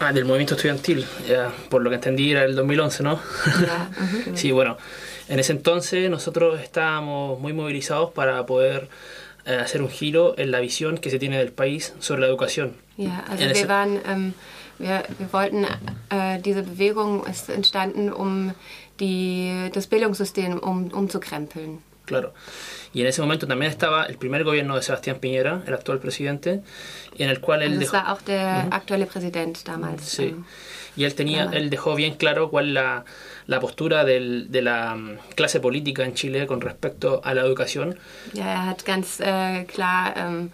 Ah, del movimiento estudiantil, ya, por lo que entendí era el 2011, ¿no? Sí, bueno, en ese entonces nosotros estábamos muy movilizados para poder eh, hacer un giro en la visión que se tiene del país sobre la educación. Ja, also wir waren, ähm, wir, wir wollten, äh, diese Bewegung ist entstanden, um die, das Bildungssystem um, umzukrempeln. Claro. Y en ese momento también estaba el primer gobierno de Sebastián Piñera, el actual presidente, en el cual él Also dejó, war auch der aktuelle Präsident damals. Sí. y él tenía, él dejó bien claro cuál la, la postura del- de la mm, clase política en Chile con respecto a la educación. Ja, er hat ganz äh, klar ähm,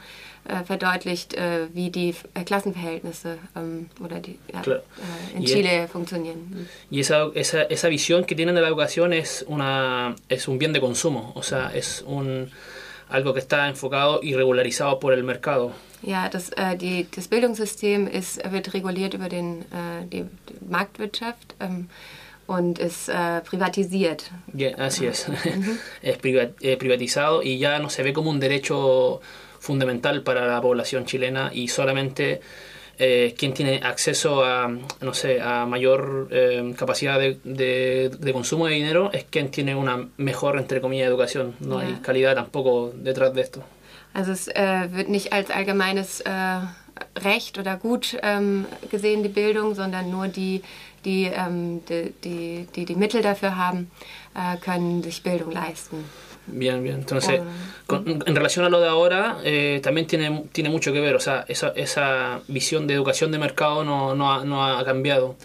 äh, verdeutlicht, äh, wie die äh, Klassenverhältnisse ähm, oder die, ja, Klar. äh, in Y Chile funktionieren. Y esa, esa, esa visión que tienen de la educación es, una, es un bien de consumo, o sea, es un, algo que está enfocado y regularizado por el mercado. Ja, das, äh, die, das Bildungssystem ist, wird reguliert über den, äh, die, die Marktwirtschaft ähm, und ist äh, privatisiert. Y- así es, es priva- privatizado y ya no se ve como un derecho fundamental para la población chilena y solamente eh, quien tiene acceso a, no sé, a mayor eh, capacidad de, de- de consumo de dinero es quien tiene una mejor, entre comillas, educación. No hay Ya. calidad tampoco detrás de esto. Also es äh, wird nicht als allgemeines äh, Recht oder Gut ähm, gesehen, die Bildung, sondern nur die, die, ähm, die, die, die die Mittel dafür haben, äh, können sich Bildung leisten. Bien, bien. Entonces, Oh. con- en relación a lo de ahora, eh, también tiene, tiene mucho que ver. O sea, esa, esa visión de educación de mercado no, no, ha, no ha cambiado.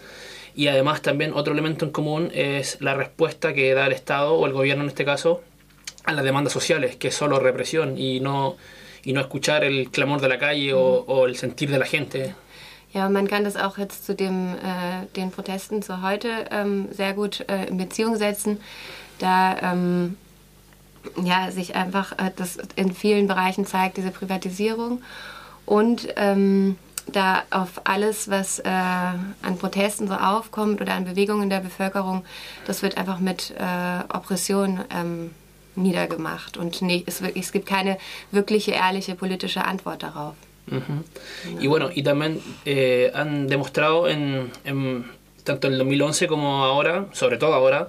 Y además también otro elemento en común es la respuesta que da el Estado o el gobierno en este caso a las demandas sociales, que es solo represión y no, y no escuchar el clamor de la calle o, o el sentir de la gente. Ja, man kann das auch jetzt zu dem, äh, den Protesten zu heute ähm, sehr gut äh, in Beziehung setzen, da ähm, ja, sich einfach äh, das in vielen Bereichen zeigt, diese Privatisierung und ähm, da auf alles, was äh, an Protesten so aufkommt oder an Bewegungen der Bevölkerung, das wird einfach mit äh, Oppression ähm, niedergemacht und nicht, es, es gibt keine wirkliche, ehrliche politische Antwort darauf. Ujú. Y bueno, y también eh, han demostrado en, en- tanto en el 2011 como ahora, sobre todo ahora,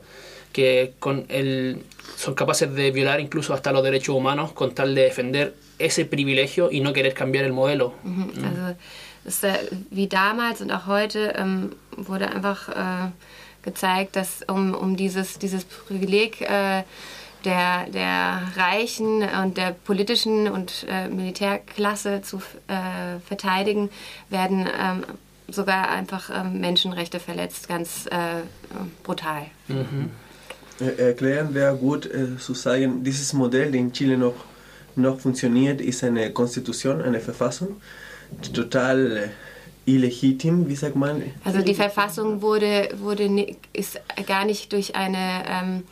que con el, son capaces de violar incluso hasta los derechos humanos con tal de defender ese privilegio y no querer cambiar el modelo. Mhm. Also es ist, äh, wie damals und auch heute ähm, wurde einfach äh, gezeigt, dass um, um dieses, dieses Privileg äh, der, der Reichen und der politischen und äh, Militärklasse zu äh, verteidigen, werden ähm, sogar einfach ähm, Menschenrechte verletzt, ganz äh, brutal. Äh, Erklären wäre gut äh, zu sagen, dieses Modell, das in Chile noch, noch funktioniert, ist eine Konstitution, eine Verfassung, total äh, illegitim, wie sagt man? Also die Verfassung wurde, wurde ist gar nicht durch eine ähm,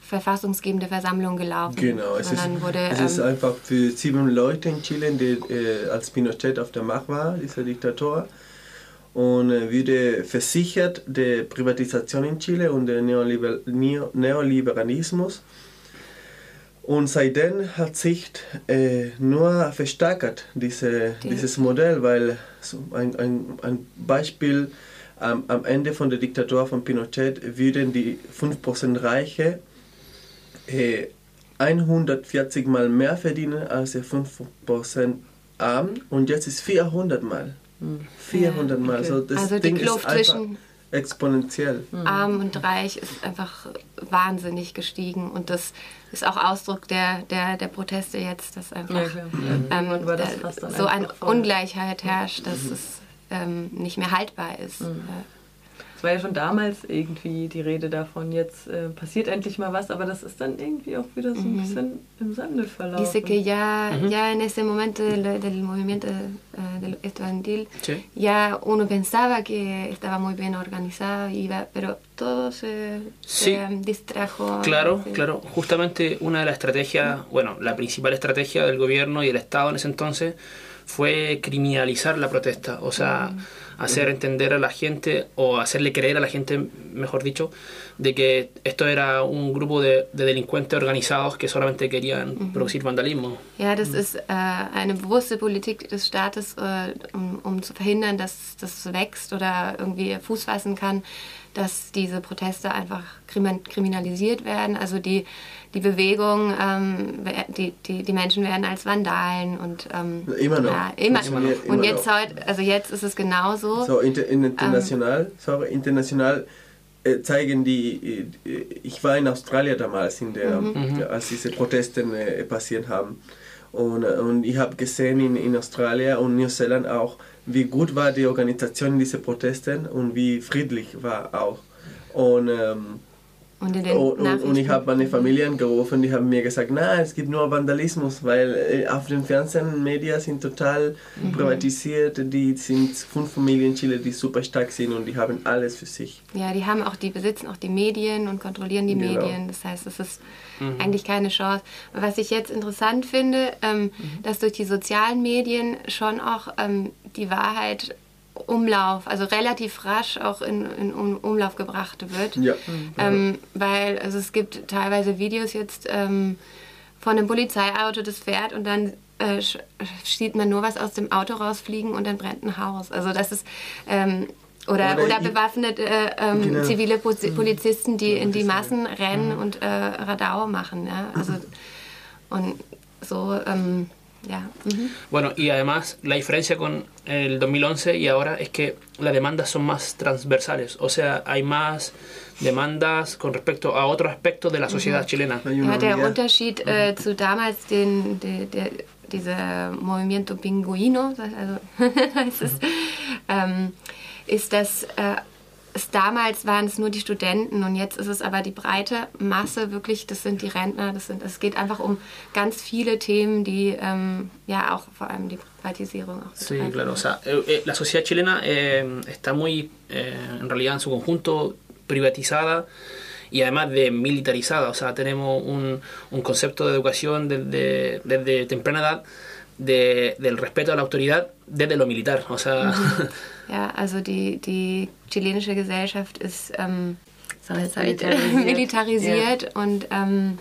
verfassungsgebende Versammlung gelaufen, Genau, es ist, wurde es ist ähm, einfach für sieben Leute in Chile, die, äh, als Pinochet auf der Macht war, dieser Diktator, und äh, wurde versichert die Privatisation in Chile und der Neoliber Neo Neoliberalismus. Und seitdem hat sich äh, nur verstärkt diese, Die- dieses Modell, weil so ein, ein, ein Beispiel am, am Ende von der Diktatur von Pinochet würden die 5% Reiche äh, 140 Mal mehr verdienen als die 5% Arm und jetzt ist 400 Mal. 400 Mal. okay. Also das Also die Ding ist Kluft einfach zwischen- exponentiell. arm und reich ist einfach wahnsinnig gestiegen und das ist auch Ausdruck der, der, der Proteste jetzt, dass einfach Ja, ähm, das so eine Ungleichheit herrscht, dass es ähm, nicht mehr haltbar ist. Äh, Es war ja schon damals irgendwie die Rede davon, jetzt äh, passiert endlich mal was, aber das ist dann irgendwie auch wieder so ein bisschen im Sande verlaufen. Dice que ya, ya en ese momento del, del movimiento eh, del estudiantil, Sí. ya uno pensaba que estaba muy bien organizado, iba, pero todo se, Sí. se distrajo. Claro, sí. claro. Justamente una de las estrategias, bueno, la principal estrategia del gobierno y del Estado en ese entonces fue criminalizar la protesta, o sea, hacer entender a la gente o hacerle creer a la gente, mejor dicho, de que esto era un grupo de, de delincuentes organizados que solamente querían producir vandalismo. Ja, das ist äh, eine bewusste Politik des Staates, äh, um, um zu verhindern, dass das wächst oder irgendwie Fuß fassen kann, dass diese Proteste einfach krimin kriminalisiert werden. Also die, die Bewegung, ähm, die, die, die Menschen werden als Vandalen und ähm, Immer noch. Ja, immer, Immer noch. Und jetzt noch. heute, also jetzt ist es genauso. So inter, international, sorry, international äh, zeigen die, äh, ich war in Australien damals, in der, der, als diese Proteste äh, passiert haben. Und, äh, und ich habe gesehen in, in Australien und Neuseeland auch, wie gut war die Organisation dieser Protesten und wie friedlich war auch. Und, ähm, Und in den und, und, und ich habe meine Familie angerufen, die haben mir gesagt, na, es gibt nur Vandalismus, weil äh, auf den Fernsehen, Medien sind total privatisiert, die sind fünf Familien in Chile, die super stark sind und die haben alles für sich. Ja, die haben auch, die besitzen auch die Medien und kontrollieren die Genau. Medien. Das heißt, es ist eigentlich keine Chance. Was ich jetzt interessant finde, ähm, dass durch die sozialen Medien schon auch ähm, die Wahrheit Umlauf, also relativ rasch auch in, in Um- Umlauf gebracht wird. Ja. Ähm, weil also es gibt teilweise Videos jetzt ähm, von einem Polizeiauto, das fährt und dann äh, sieht man nur was aus dem Auto rausfliegen und dann brennt ein Haus. Also das ist ähm, oder, Oder oder, bewaffnete äh, ähm, Genau. zivile Pozi- Polizisten, die in die Massen rennen und äh, Radau machen. Ja? Also und so ähm, ja. Mhm. Bueno, y además la diferencia con el 2011 y ahora es que las demandas son más transversales, o sea, hay más demandas con respecto a otros aspectos de la sociedad chilena. Hay Ja, una der. Unterschied äh, zu damals den, der, der, dieser Movimiento Pinguino, also es, ähm, ist, dass äh, es damals waren es nur die Studenten und jetzt ist es aber die breite Masse wirklich, das sind die Rentner, das sind, es geht einfach um ganz viele Themen, die ähm, ja auch vor allem die Privatisierung auch Sí, claro. O sea, eh, eh, la sociedad chilena eh, está muy, eh, en realidad en su conjunto, privatizada y además de militarizada. O sea, tenemos un, un concepto de educación desde, desde temprana edad de, del respeto a la autoridad desde lo militar. O sea, Ja, also die, die chilenische Gesellschaft ist ähm, jetzt ich- Militarisiert. militarisiert und ähm,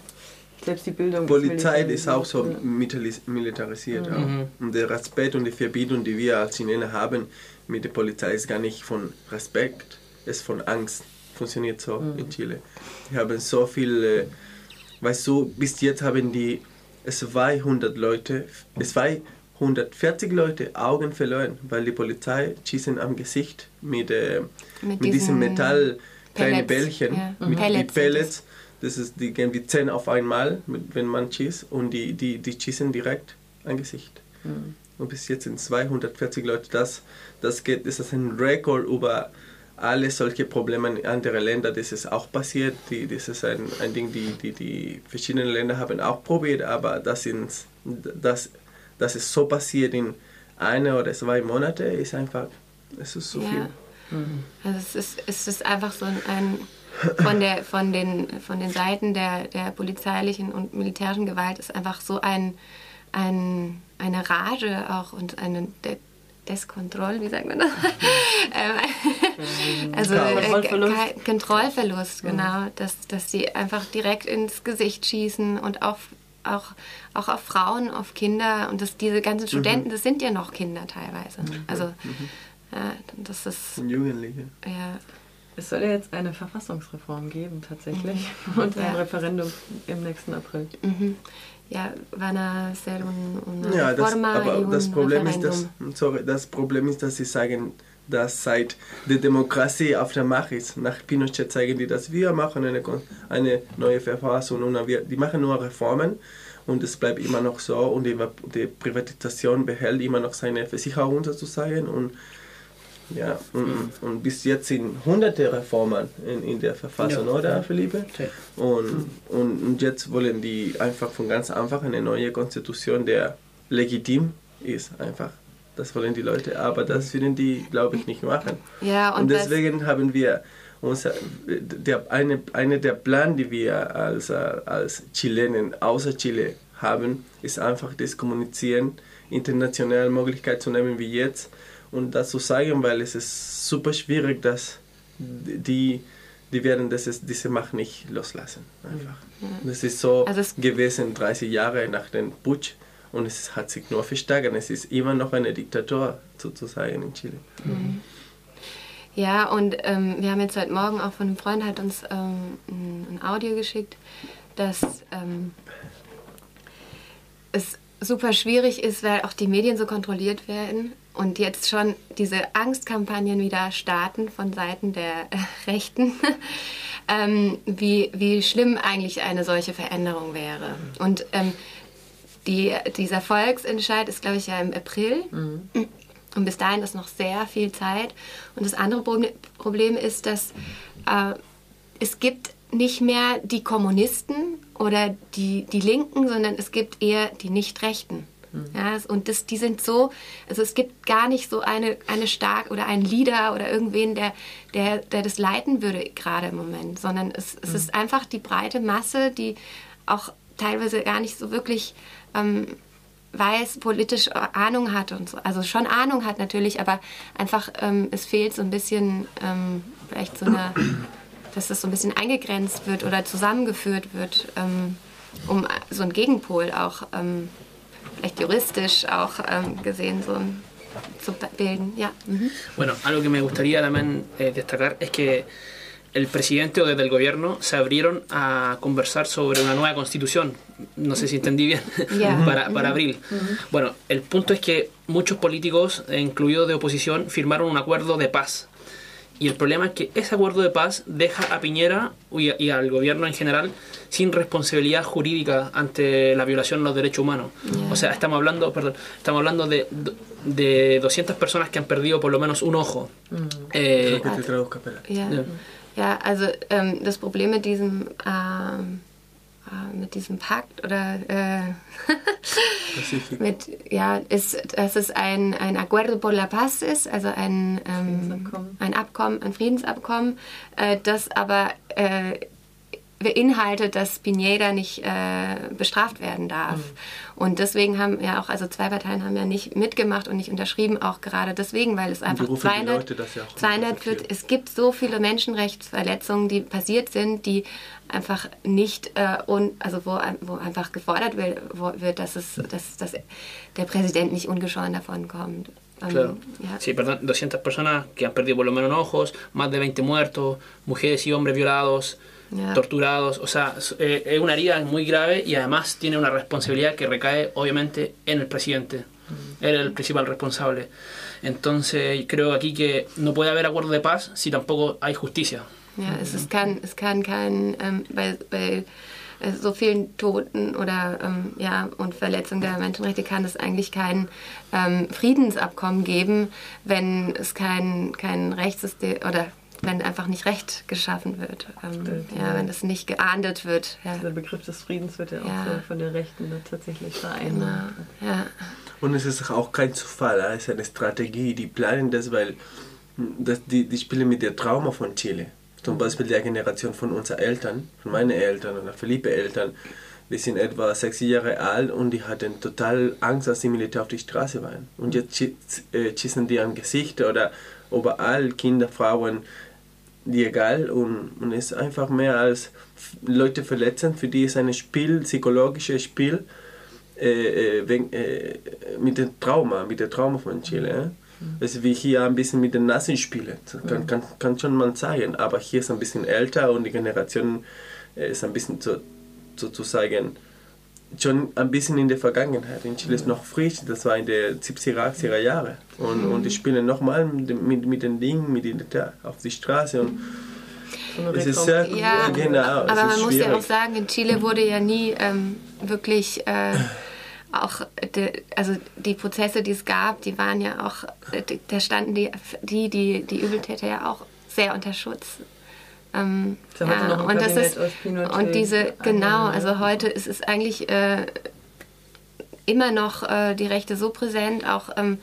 Selbst die Bildung. Polizei militarisiert. ist auch so militaris- militarisiert. Auch. Und der Respekt und die Verbindung, die wir als Chilener haben mit der Polizei, ist gar nicht von Respekt, ist von Angst. Funktioniert so in Chile. Die haben so viel, äh, weißt du, bis jetzt haben die 200 Leute, 240 Leute Augen verloren, weil die Polizei schießen am Gesicht mit, äh, Mit mit, diesen diesen Metall kleine Pellets, Bällchen, ja. mit Pellets die Pellets. Das ist, die gehen wie 10 auf einmal, mit, wenn man schießt, und die, die, die schießen direkt ein Gesicht. Und bis jetzt sind 240 Leute. Das, das, geht, das ist ein Rekord über alle solche Probleme in anderen Ländern. Das ist auch passiert. Die, das ist ein, ein Ding, die, die die verschiedenen Länder haben auch probiert, aber das, sind, das, das ist so passiert in einer oder zwei Monate, ist einfach, es ist so Ja. viel. Also es ist, es ist einfach so ein, ein von, der, von, den, von den Seiten der, der polizeilichen und militärischen Gewalt ist einfach so ein, ein, eine Rage auch und eine De Deskontroll, wie sagt man das? Ähm, also äh, Kontrollverlust. Kontrollverlust, genau. Dass, dass sie einfach direkt ins Gesicht schießen und auch, auch, auch auf Frauen, auf Kinder und dass diese ganzen Studenten, das sind ja noch Kinder teilweise. Also ja, das ist Jugendliche. ja, Es soll ja jetzt eine Verfassungsreform geben, tatsächlich. Und ein Ja. Referendum im nächsten April. Ja, van a ser un, una Ja, das, reforma y aber un das Problem, ist, referendum. dass, sorry, das Problem ist, dass sie sagen, dass seit der Demokratie auf der Macht ist, nach Pinochet zeigen die, dass wir machen eine, eine neue Verfassung und wir, die machen nur Reformen und es bleibt immer noch so und die, die Privatisation behält immer noch seine Versicherung sozusagen und ja, und, und bis jetzt sind hunderte Reformen in, in der Verfassung, Ja. oder Philippe? Sí. Und, und, und jetzt wollen die einfach von ganz einfach eine neue Konstitution, der legitim ist, einfach. Das wollen die Leute, aber das würden die, glaube ich, nicht machen. Ja, und, Und deswegen haben wir unser, der, eine, eine der Plan, die wir als, als Chilenen außer Chile haben, ist einfach das Kommunizieren, internationale Möglichkeit zu nehmen wie jetzt und das zu sagen, weil es ist super schwierig, dass die, die werden das ist, diese Macht nicht loslassen. Einfach. Das ist so Also es- gewesen 30 Jahre nach dem Putsch und es hat sich nur verstärkt. Es ist immer noch eine Diktatur sozusagen in Chile. Ja, und ähm, wir haben jetzt heute Morgen auch von einem Freund hat uns ähm, ein, ein Audio geschickt, dass ähm, es super schwierig ist, weil auch die Medien so kontrolliert werden und jetzt schon diese Angstkampagnen wieder starten von Seiten der äh, Rechten, ähm, wie, wie schlimm eigentlich eine solche Veränderung wäre. Und ähm, die, dieser Volksentscheid ist, glaube ich, ja im April. Und bis dahin ist noch sehr viel Zeit. Und das andere Proble- Problem ist, dass äh, es gibt nicht mehr die Kommunisten oder die, die Linken, sondern es gibt eher die Nicht-Rechten. Ja, es- und das, die sind so, also es gibt gar nicht so eine, eine stark oder einen Leader oder irgendwen, der, der, der das leiten würde gerade im Moment, sondern es, es ist einfach die breite Masse, die auch teilweise gar nicht so wirklich ähm, weiß, politisch Ahnung hat und so. Also schon Ahnung hat natürlich, aber einfach ähm, es fehlt so ein bisschen ähm, vielleicht so eine, dass das so ein bisschen eingegrenzt wird oder zusammengeführt wird, ähm, um so einen Gegenpol auch ähm, vielleicht juristisch auch ähm, gesehen so zu bilden. Ja. Mhm. Bueno, algo que me gustaría también eh, destacar es que el presidente o desde el gobierno se abrieron a conversar sobre una nueva constitución. No sé si entendí bien, Ya. para, para abril. Bueno, el punto es que muchos políticos, eh, incluidos de oposición, firmaron un acuerdo de paz. Y el problema es que ese acuerdo de paz deja a Piñera y, y al gobierno en general sin responsabilidad jurídica ante la violación de los derechos humanos. Ya. O sea, estamos hablando, perdón, estamos hablando de, de 200 personas que han perdido por lo menos un ojo. Eh, Que te traduzca, espera. Ja, Ja. ja also ähm, das Problem mit diesem, ähm, äh, mit diesem Pakt oder äh, mit, ja, ist, dass es ein, ein Acuerdo por la Paz ist, also ein, ähm, Friedensabkommen. ein Abkommen, ein Friedensabkommen, äh, das aber äh, beinhaltet, dass Pineda nicht äh, bestraft werden darf. Mhm. Und deswegen haben ja auch, also zwei Parteien haben ja nicht mitgemacht und nicht unterschrieben, auch gerade deswegen, weil es einfach rufen die 200, Leute das ja auch 200 dafür. es gibt so viele Menschenrechtsverletzungen, die passiert sind, die einfach nicht, äh, un, also wo, wo einfach gefordert wird, wo, wird dass, es, dass, dass der Präsident nicht ungeschoren davon kommt. Ähm, Claro. ja. Sí, perdón, 200 personas que han perdido por lo menos ojos, más de 20 muertos, mujeres y hombres violados, Ya. torturados. O sea, es, eh, es una herida muy grave y además tiene una responsabilidad que recae obviamente en el presidente. Él es el principal responsable. Entonces creo aquí que no puede haber acuerdo de paz si tampoco hay justicia. Ja, es, ist, kann, es kann kein, ähm, bei, bei so vielen Toten oder ähm, ja, und Verletzungen der Menschenrechte kann es eigentlich kein ähm, Friedensabkommen geben, wenn es kein, kein Rechtssystem oder wenn einfach nicht Recht geschaffen wird. Ähm, ja, ja. wenn das nicht geahndet wird. Ja, Der Begriff des Friedens wird ja auch Ja. so von den Rechten tatsächlich genau. vereinbart. Ja. Und es ist auch kein Zufall, es ist eine Strategie, die planen das, weil hm, das, die, die spielen mit der Trauma von Chile. Zum Beispiel der Generation von unseren Eltern, von meinen Eltern oder Felipe Eltern, die sind etwa sechs Jahre alt und die hatten total Angst, als die Militär auf die Straße waren. Und jetzt äh, schießen die am Gesicht oder überall Kinder, Frauen, die egal und, und es ist einfach mehr als Leute verletzen, für die ist ein Spiel, psychologisches Spiel, äh, äh, wenn, äh, mit dem Trauma, mit dem Trauma von Chile. Das ist wie hier ein bisschen mit den Nasen spielen, kann, kann, kann schon man sagen, aber hier ist ein bisschen älter und die Generation äh, ist ein bisschen so, sozusagen schon ein bisschen in der Vergangenheit. In Chile ist noch frisch, das war in den 70er, 80er Jahre. Und, und die spielen nochmal mit, mit, mit den Dingen, mit den, auf die Straße. Und es ist sehr, Reform- Ja, genau, aber man muss ja auch sagen, in Chile wurde ja nie ähm, wirklich äh, auch, de, also die Prozesse, die es gab, die waren ja auch, äh, da standen die, die, die, die Übeltäter ja auch sehr unter Schutz. Ähm, noch ein und das ist, und diese, genau, Anhängern, also heute ist es eigentlich äh, immer noch äh, die Rechte so präsent, auch ähm,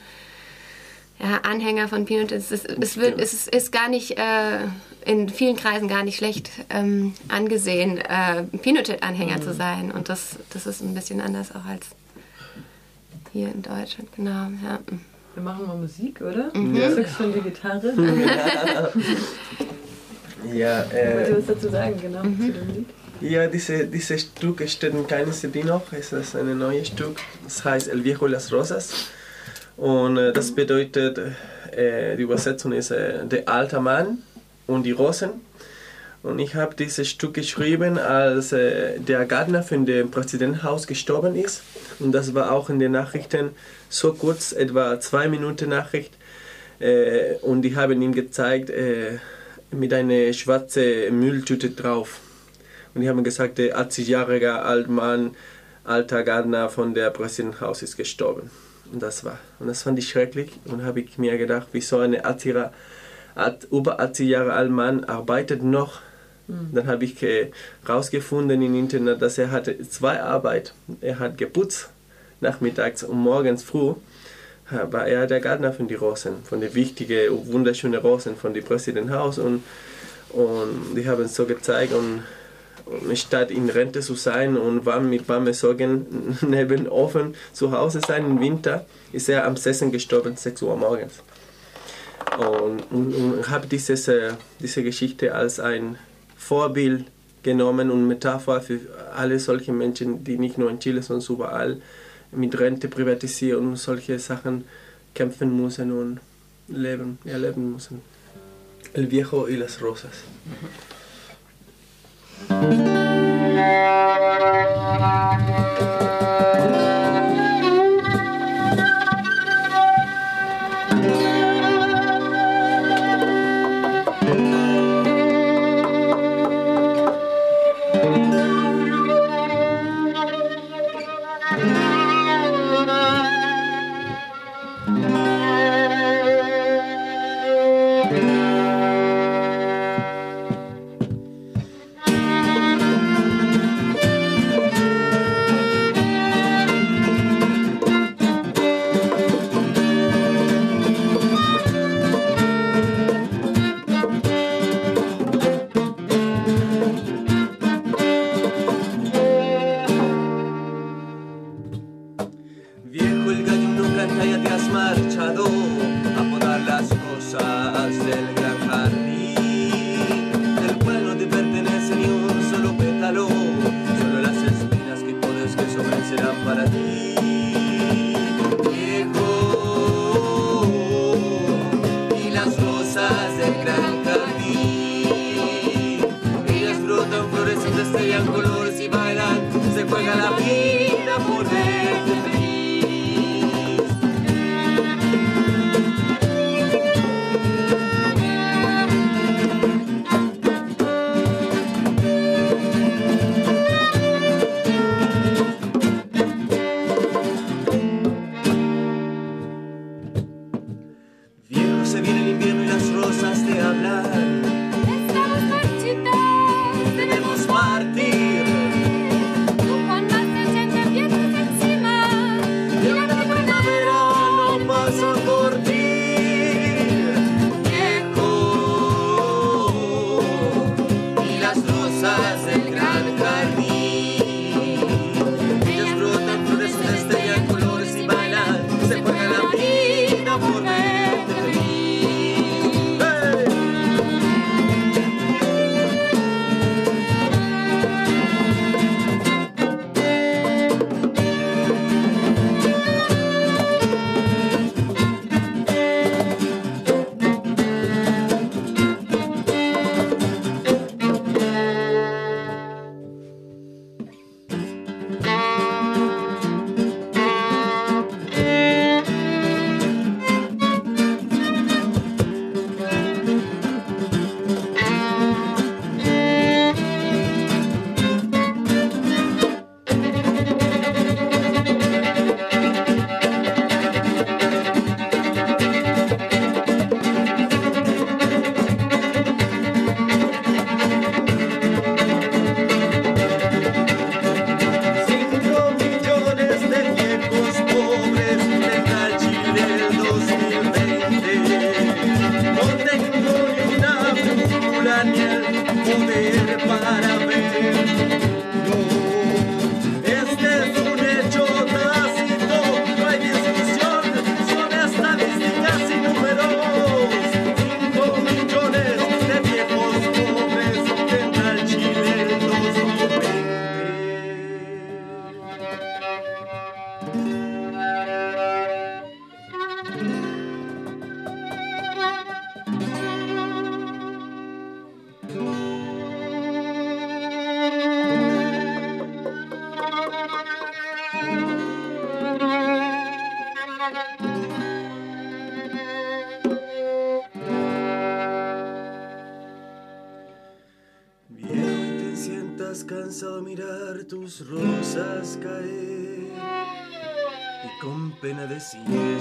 ja, Anhänger von Pinochet. Es ist, es wird, es ist, ist gar nicht äh, in vielen Kreisen gar nicht schlecht ähm, angesehen, äh, Pinochet-Anhänger zu sein. Und das, das ist ein bisschen anders auch als hier in Deutschland. Genau, ja. wir machen mal Musik, oder? Mhm. Ja. Du schon die Gitarre. ja, äh, Wollt ihr was dazu sagen, genau, mhm. zu dem Lied? Ja, diese, dieses Stück steht in keinem CD noch. Es ist ein neues Stück. Es heißt El Viejo y las Rosas. Und äh, das bedeutet, äh, die Übersetzung ist äh, der alte Mann und die Rosen. Und ich habe dieses Stück geschrieben, als äh, der Gärtner von dem Präsidentenhaus gestorben ist. Und das war auch in den Nachrichten so kurz, etwa zwei Minuten Nachricht. Äh, und die haben ihm gezeigt äh, mit einer schwarzen Mülltüte drauf. Und die haben gesagt, der 80-jährige alter Mann, alter Gärtner von der Präsidentenhaus ist gestorben. Und das war. Und das fand ich schrecklich. Und habe ich mir gedacht, wieso ein 80 über 80 Jahre alter Mann arbeitet noch. Mhm. Dann habe ich herausgefunden im Internet, dass er hatte zwei Arbeit. Er hat geputzt nachmittags und morgens früh war er der Gärtner von den Rosen, von den wichtigen, wunderschönen Rosen von dem Präsidentenhaus und, und die haben es so gezeigt und statt in Rente zu sein und warm mit warmen Sorgen neben Ofen zu Hause sein im Winter, ist er am Sessen gestorben, 6 Uhr morgens. Und, und, und habe dieses, äh, diese Geschichte als ein Vorbild genommen und Metapher für alle solche Menschen, die nicht nur in Chile, sondern überall mit Rente privatisieren und solche Sachen kämpfen müssen und leben, erleben müssen. El Viejo y las Rosas. Mhm.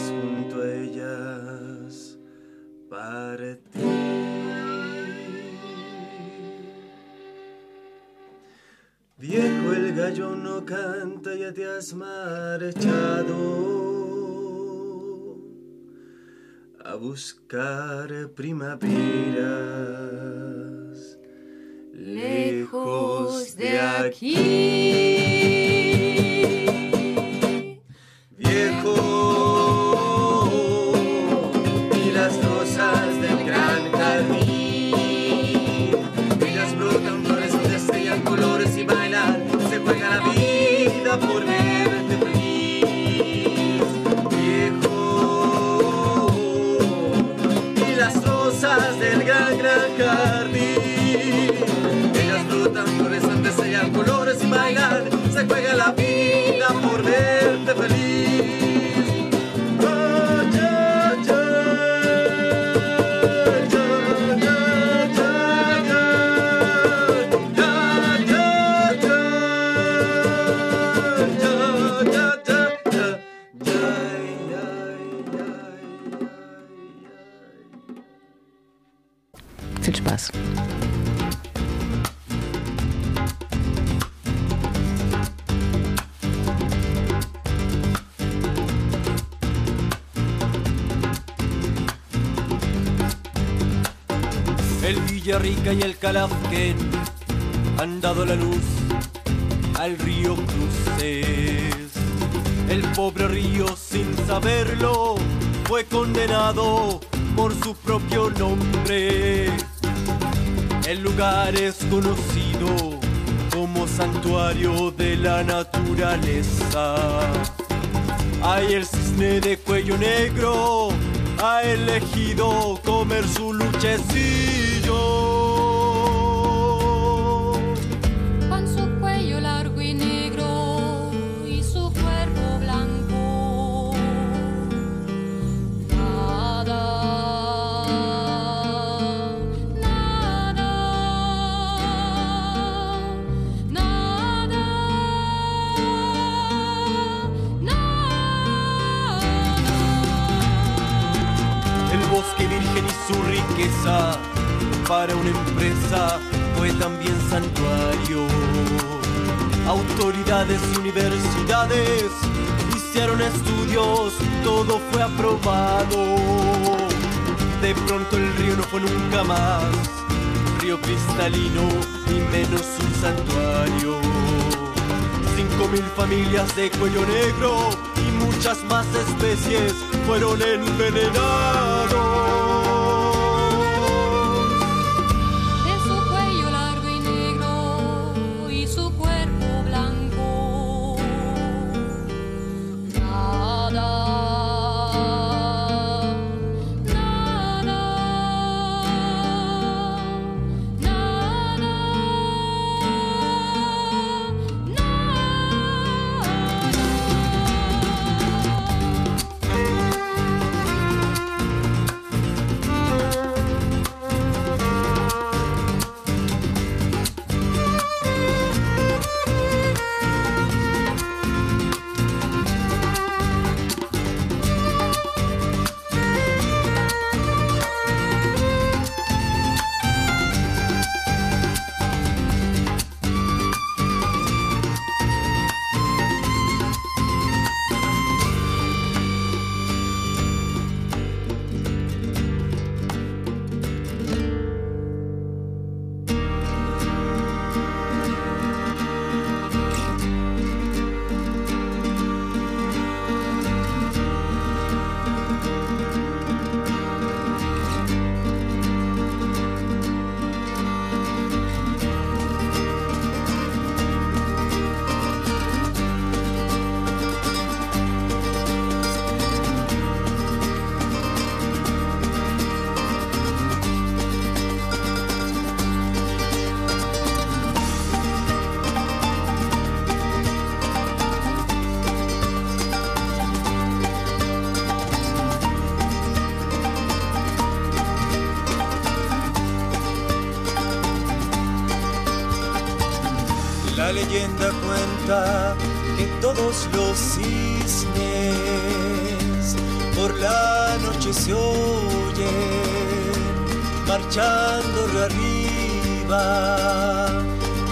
junto a ellas para Viejo el gallo no canta, ya te has marchado. A buscar primaveras lejos de aquí. Y el Calafquén han dado la luz al río Cruces. El pobre río sin saberlo fue condenado por su propio nombre. El lugar es conocido como santuario de la naturaleza. Hay el cisne de cuello negro ha elegido comer su luchecillo. Para una empresa fue también santuario. Autoridades y universidades hicieron estudios, todo fue aprobado. De pronto el río no fue nunca más río cristalino ni menos un santuario. Cinco mil familias de cuello negro y muchas más especies fueron envenenados.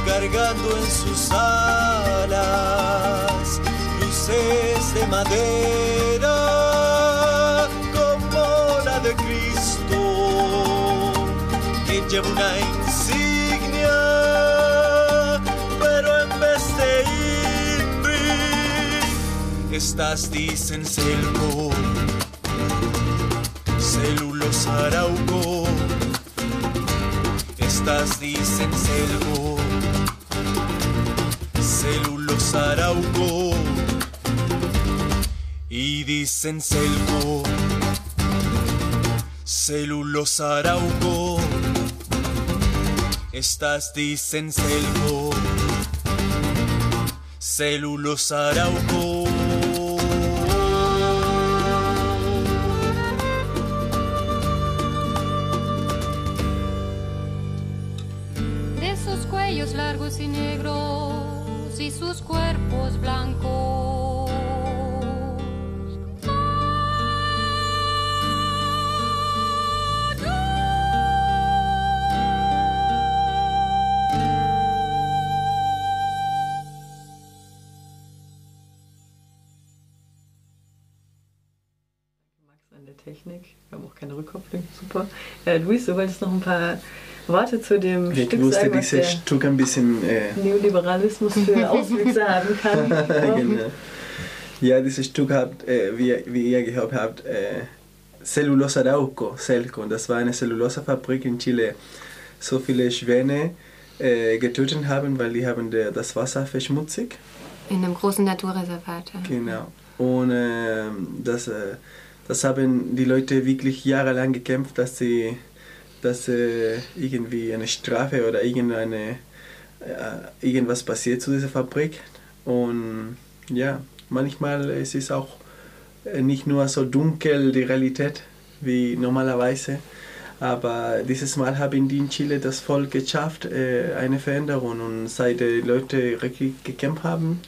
Cargando en sus alas luces de madera como la de Cristo que lleva una insignia, pero en vez de INRI, estas dicen Selco, Celulos Arauco, estas dicen Selco, Celulos Arauco, y dicen Selco. Celulosa Arauco, estas dicen Selco. Celulosa Arauco. Der Technik. Wir haben auch keine Rückkopplung. Super. Äh, Luis, du wolltest noch ein paar Worte zu dem Ich Stück musste sagen, was dieses Stück ein bisschen äh, Neoliberalismus für Auswüchse haben kann. genau. Ja, dieses Stück habt, äh, wie, wie ihr gehört habt, äh, Celulosa Arauco, Celco. Das war eine Cellulosafabrik in Chile. So viele Schwäne äh, getötet haben, weil die haben der, das Wasser verschmutzig. In einem großen Naturreservat. ja. Genau. Und ähm, das, äh, das haben die Leute wirklich jahrelang gekämpft, dass sie dass äh, irgendwie eine Strafe oder irgendeine, äh, irgendwas passiert zu dieser Fabrik. Und ja, manchmal ist es auch äh, nicht nur so dunkel die Realität wie normalerweise, aber dieses Mal haben die in Chile das Volk geschafft, äh, eine Veränderung. Und seit die Leute wirklich gekämpft haben,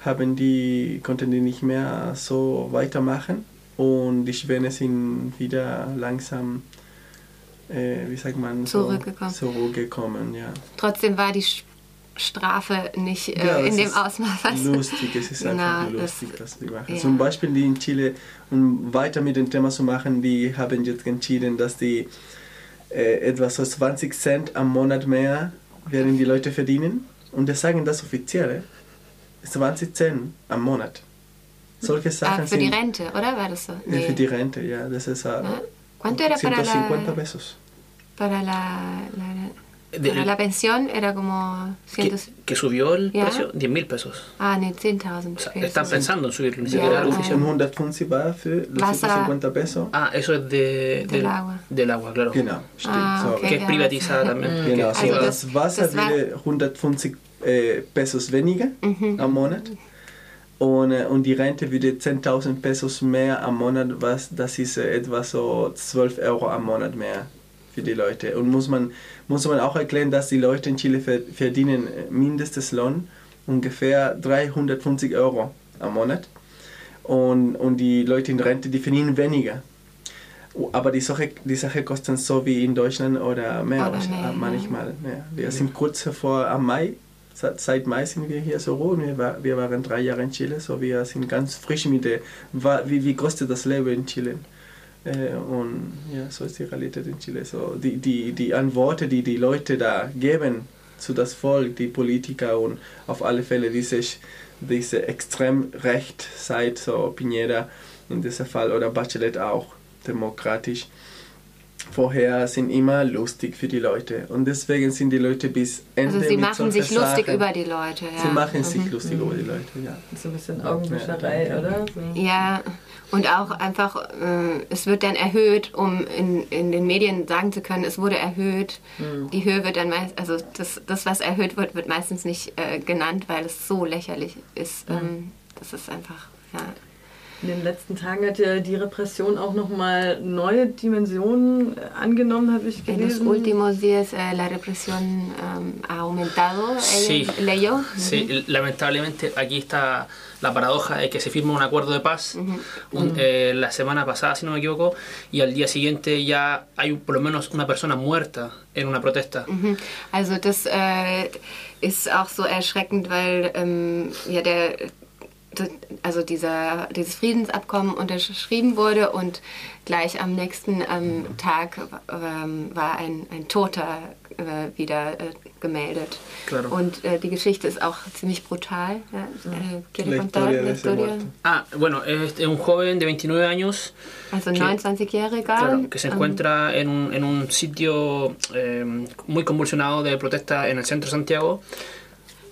haben die, konnten die nicht mehr so weitermachen. Und die Schwäne sind wieder langsam, äh, wie sagt man, so, Zurückgekommen. zurückgekommen. Ja. Trotzdem war die Strafe nicht äh, Ja, in das dem Ausmaß. was- Lustig, es ist einfach das- lustig, was die machen. ja. Zum Beispiel die in Chile, um weiter mit dem Thema zu machen, die haben jetzt entschieden, dass die äh, etwa so 20 Cent am Monat mehr werden die Leute verdienen. Und die sagen das offiziell, äh, 20 Cent am Monat. Solche Sachen Ah, für die Rente, oder war das so? für die Rente, ja, das ist ¿Cuánto era para 150 la, pesos. para la, la- De- para la pensión? Era como que, 100, que subió el precio 10 mil pesos. ah, ne, 10.000 O sea, pesos. están pensando en subirlo, ni siquiera ah, algo oficial. 150 war für los Wasser. 150 pesos. Ah, eso es de, Del agua. Del agua, claro. Genau, stimmt. Ah, so. okay. Que es privatizada también. Mm. Genau, Que- so Also que- das- das Wasser das war- würde 150 äh, Pesos weniger am Monat und, äh, und die Rente würde 10.000 Pesos mehr am Monat, was das ist äh, etwa so 12 Euro am Monat mehr für die Leute. Und muss man, muss man auch erklären, dass die Leute in Chile ver- verdienen äh, Mindestlohn ungefähr 350 Euro am Monat und, und die Leute in Rente, die verdienen weniger. Aber die Sache, die Sache kostet so wie in Deutschland oder mehr, Oder mehr, ja. manchmal. Ja. Wir sind kurz vor am Mai, seit, Mai sind wir hier so roh. Wir, war, wir waren drei Jahre in Chile, so wir sind ganz frisch mit der, wie, wie kostet das Leben in Chile. Äh, und ja, so ist die Realität in Chile. So, die, die, die Antworten, die die Leute da geben zu das Volk, die Politiker und auf alle Fälle diese, diese Extremrecht seit so Piñera in diesem Fall oder Bachelet auch demokratisch vorher sind immer lustig für die Leute und deswegen sind die Leute bis Ende Also sie mit machen sich lustig Sachen- über die Leute. Ja. Sie machen sich Mhm. lustig über die Leute, ja. So ein bisschen Augenwischerei, Ja, oder? So. Ja, und auch einfach, äh, es wird dann erhöht, um in, in den Medien sagen zu können, es wurde erhöht. Die Höhe wird dann meist, also das, das, was erhöht wird, wird meistens nicht äh, genannt, weil es so lächerlich ist. Ähm, das ist einfach, ja. In den letzten Tagen hat ja die Repression auch nochmal neue Dimensionen äh, angenommen, habe ich En los últimos días eh, la represión um, ha aumentado, eh, Sí. leyó. Sí, lamentablemente aquí está la paradoja de que se firma un acuerdo de paz un- eh, la semana pasada, si no me equivoco, y al día siguiente ya hay por lo menos una persona muerta en una protesta. Also das äh, ist auch so erschreckend, weil ähm, ja der d- also dieser, dieses Friedensabkommen unterschrieben wurde und gleich am nächsten ähm, Tag ähm, war ein, ein Toter äh, wieder äh, gemeldet. Claro. Und äh, die Geschichte ist auch ziemlich brutal. Ja, äh, ¿quiere La contar la historia? Ah, bueno, es es un joven de 29 años Also Que- 29-Jähriger. Claro, que se ähm, encuentra en un, en un sitio eh, muy convulsionado de protesta en el centro de Santiago.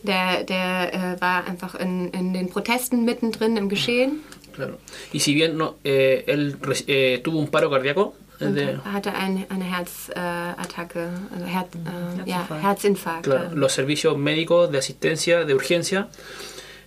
Der, der äh, war einfach in, in den Protesten mittendrin im Geschehen. Claro. Y si bien no, eh, él eh, tuvo un paro cardíaco, de- hatte ein, eine Herzattacke, also Her äh, ja, Herzinfarkt. Claro, los servicios médicos de asistencia, de urgencia,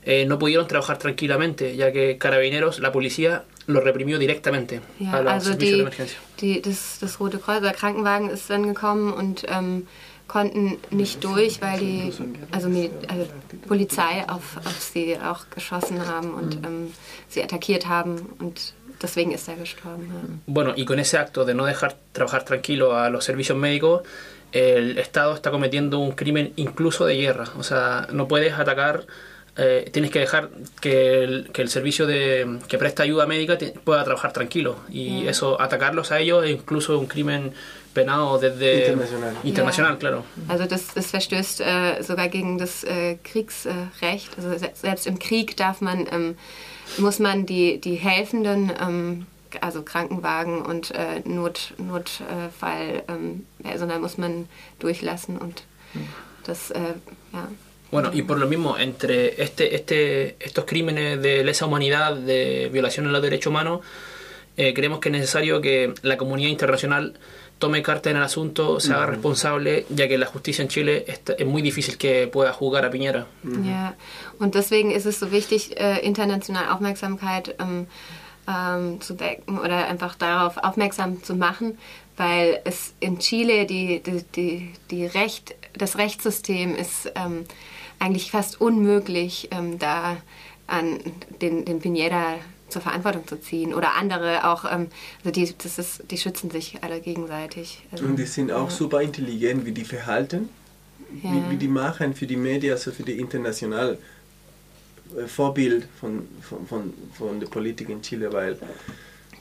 eh, no pudieron trabajar tranquilamente, ya que carabineros, la policía, lo reprimió directamente Ja, a los also servicios de die, emergencia. die, das, das Rote Kreuz oder Krankenwagen ist dann gekommen und ähm, konnten nicht durch, weil die also, also Polizei auf, auf sie auch geschossen haben und ähm, sie attackiert haben und deswegen ist er gestorben. Ja. Bueno, y con ese acto de no dejar trabajar tranquilo a los servicios médicos, el Estado está cometiendo un crimen incluso de guerra. O sea, no puedes atacar, eh, tienes que dejar que el, que el servicio de, que presta ayuda médica te- pueda trabajar tranquilo. Y Mm. eso, atacarlos a ellos es incluso un crimen penado desde... Internacional. Internacional, Ja. claro. Also das, das verstößt äh, sogar gegen das äh, Kriegsrecht. Also se selbst im Krieg darf man, ähm, muss man die, die helfenden, ähm, also Krankenwagen und äh, Not, Notfall, ähm, also da muss man durchlassen und das, äh, ja. Bueno, y por lo mismo, entre este, este, estos crímenes de lesa humanidad, de violación a los derechos humanos, eh, creemos que es necesario que la comunidad internacional tome carta en el asunto, se haga responsable, ya que la justicia en Chile está- es muy difícil que pueda juzgar a Piñera. Ja, und deswegen ist es so wichtig, äh, international Aufmerksamkeit ähm, ähm, zu wecken oder einfach darauf aufmerksam zu machen, weil es in Chile die, die, die, die Recht, das Rechtssystem ist ähm, eigentlich fast unmöglich, ähm, da an den, den Pineda zur Verantwortung zu ziehen oder andere auch, ähm, also die, das ist, die schützen sich alle gegenseitig. Also, Und die sind auch super intelligent, wie die verhalten, ja. wie, wie die machen für die Medien, also für die international äh, Vorbild von, von, von, von der Politik in Chile, weil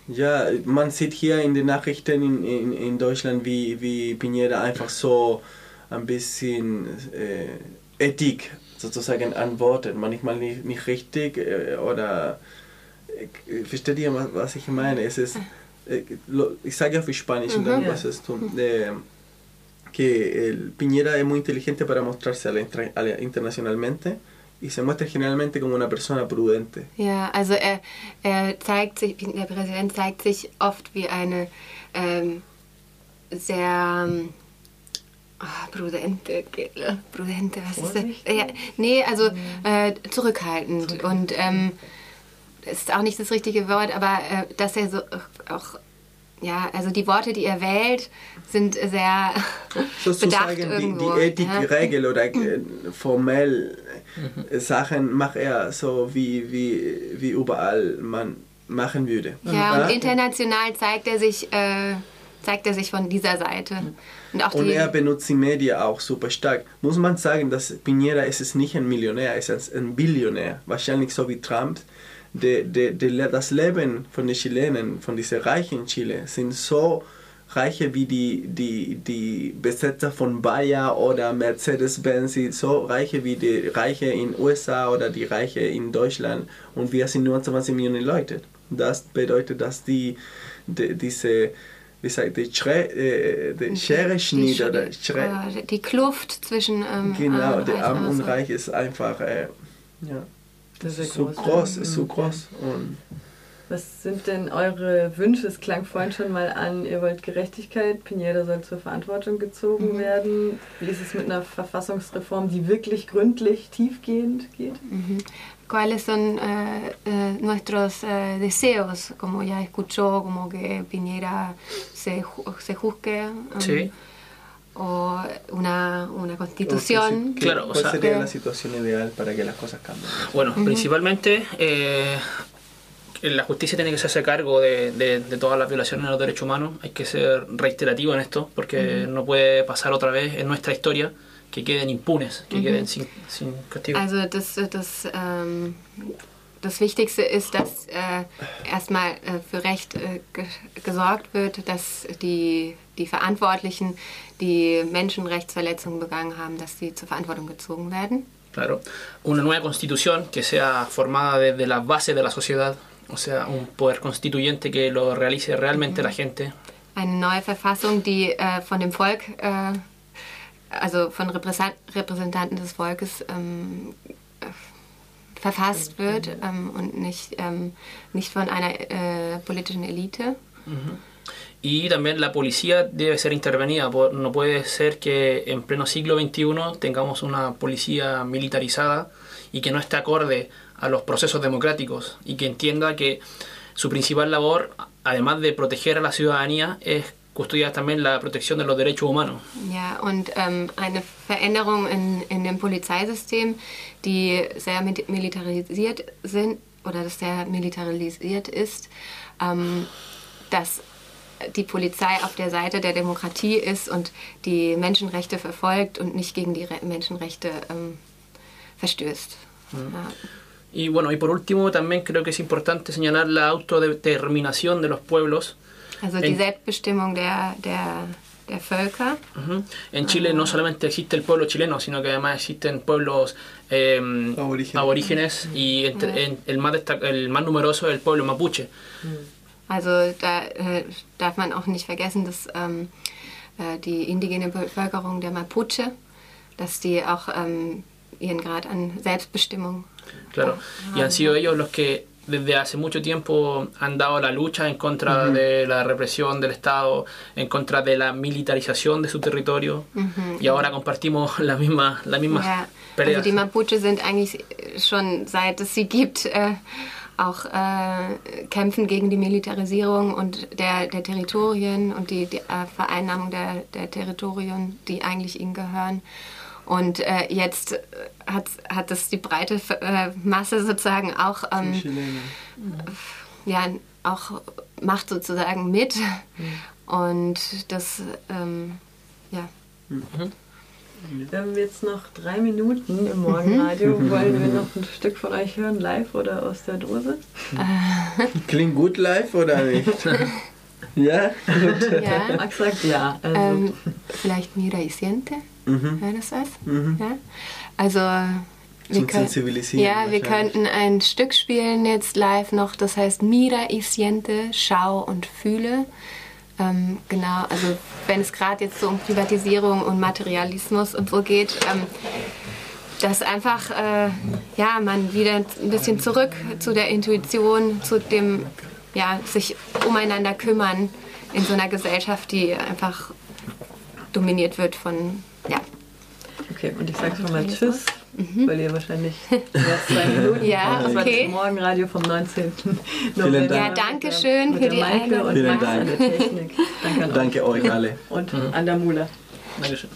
ja, man sieht hier in den Nachrichten in, in, in Deutschland, wie, wie Piñera einfach so ein bisschen äh, Ethik sozusagen antwortet, manchmal nicht, nicht richtig äh, oder äh, versteht ihr, was, ich meine? Es ist, äh, ich sage auf Spanisch und dann was es tun. Eh, que el Piñera es muy inteligente para mostrarse a la a la- internacionalmente y se muestra generalmente como una persona prudente. Ja, also er, er zeigt sich, der Präsident zeigt sich oft wie eine ähm, sehr ähm, ah, prudente, prudente, was ist das? Ja, nee, also äh, zurückhaltend und ähm, ist auch nicht das richtige Wort, aber äh, dass er so äh, auch ja, also die Worte, die er wählt, sind sehr bedacht Sozusagen die, irgendwo. die ja. Ethikregel oder äh, formell äh, Sachen macht er so wie, wie, wie überall man machen würde. Ja, und international zeigt er sich, äh, zeigt er sich von dieser Seite. Auch Und er benutzt die Medien auch super stark. Muss man sagen, dass Piñera ist es nicht ein Millionär, er ist ein Billionär. Wahrscheinlich so wie Trump. De, de, de, das Leben von den Chilenen, von diesen Reichen in Chile, sind so reiche wie die, die, die Besitzer von Bayer oder Mercedes-Benz, so reiche wie die Reiche in USA oder die Reiche in Deutschland. Und wir sind nur 20 Millionen Leute. Das bedeutet, dass die, die diese wie sagt die, Schre, äh, die Schere Schnitt die, oder die, Schre, äh, die Kluft zwischen ähm, Genau, Arm und der Reich Arm und. Reich ist einfach äh, ja, Das ist so groß. groß, ist so Mhm. groß. Und Was sind denn eure Wünsche? Es klang vorhin schon mal an, ihr wollt Gerechtigkeit, Pineda soll zur Verantwortung gezogen werden. Wie ist es mit einer Verfassungsreform, die wirklich gründlich, tiefgehend geht? ¿Cuáles son eh, eh, nuestros eh, deseos? Como ya escuchó, como que Piñera se, ju- se juzgue. um, Sí. O una, una constitución. ¿Qué- Claro, o ¿Cuál sea- sería la situación ideal para que las cosas cambien? Bueno, principalmente eh, la justicia tiene que hacerse cargo de, de- de todas las violaciones de los derechos humanos. Hay que ser reiterativo en esto porque no puede pasar otra vez en nuestra historia que queden impunes, que queden sin, sin castigo. Also das, das, ähm, das Wichtigste ist, dass äh, erstmal äh, für Recht äh, ge gesorgt wird, dass die, die Verantwortlichen, die Menschenrechtsverletzungen begangen haben, dass sie zur Verantwortung gezogen werden. Claro. Una nueva constitución que sea formada desde las bases de la sociedad, o sea, un poder constituyente que lo realice realmente la gente. Eine neue Verfassung, die äh, von dem Volk, äh, also von Repräsen- Repräsentanten des Volkes ähm, äh, verfasst wird ähm, und nicht, ähm, nicht von einer äh, politischen Elite. Y también la policía debe ser intervenida. No puede ser que en pleno siglo XXI tengamos una policía militarizada y que no esté acorde a los procesos democráticos y que entienda que su principal labor, además de proteger a la ciudadanía, es custodiar también la protección de los derechos humanos. Ja, und ähm, eine Veränderung in, in dem Polizeisystem, die sehr militarisiert sind oder das sehr militarisiert ist, ähm, dass die Polizei auf der Seite der Demokratie ist und die Menschenrechte verfolgt und nicht gegen die Re Menschenrechte ähm, verstößt. Ja. Y bueno, y por último también creo que es importante señalar la autodeterminación de los pueblos. Also die Selbstbestimmung der, der, der Völker. En Chile no solamente existe el pueblo chileno, sino que además existen pueblos eh, Aborígenes. aborígenes y entre- en- el, más el más numeroso es el pueblo mapuche. Also da äh, darf man auch nicht vergessen, dass ähm, äh, die indigene Bevölkerung der Mapuche, dass die auch ähm, ihren Grad an Selbstbestimmung Claro. Y han sido ellos los que desde hace mucho tiempo han dado la lucha en contra de la represión del Estado, en contra de la militarización de su territorio. Y ahora compartimos la misma, la misma Ja, pelea. also die Mapuche sind eigentlich schon seit es sie gibt äh, auch äh, kämpfen gegen die Militarisierung und der, der Territorien und die, die äh, Vereinnahmung der, der Territorien, die eigentlich ihnen gehören. Und äh, jetzt äh, hat, hat es die breite äh, Masse sozusagen auch, ähm, Chilena. ja, auch macht sozusagen mit. Und das, ähm, ja. Wir haben jetzt noch drei Minuten im Morgenradio. Wollen wir noch ein Stück von euch hören, live oder aus der Dose? Klingt gut live oder nicht? ja? Gut. ja. Max sagt ja. Also, Ähm, vielleicht Mira y Siente, wäre das was? Ja? Also, wir können, ja, wir könnten ein Stück spielen jetzt live noch, das heißt Mira y Siente, schau und fühle. Ähm, genau, also wenn es gerade jetzt so um Privatisierung und Materialismus und so geht, ähm, dass einfach äh, ja, man wieder ein bisschen zurück zu der Intuition, zu dem ja, sich umeinander kümmern in so einer Gesellschaft, die einfach dominiert wird von. Okay, und ich sage schon mal Tschüss, weil ihr wahrscheinlich erst zwei Minuten Ja, Das okay. das Morgenradio vom 19. Dank. November. Ja, danke schön Mit für der die Maike Einladung. und Vielen Max Dank. an der Technik. Danke an euch. Danke euch alle. Und an der Mula. Dankeschön.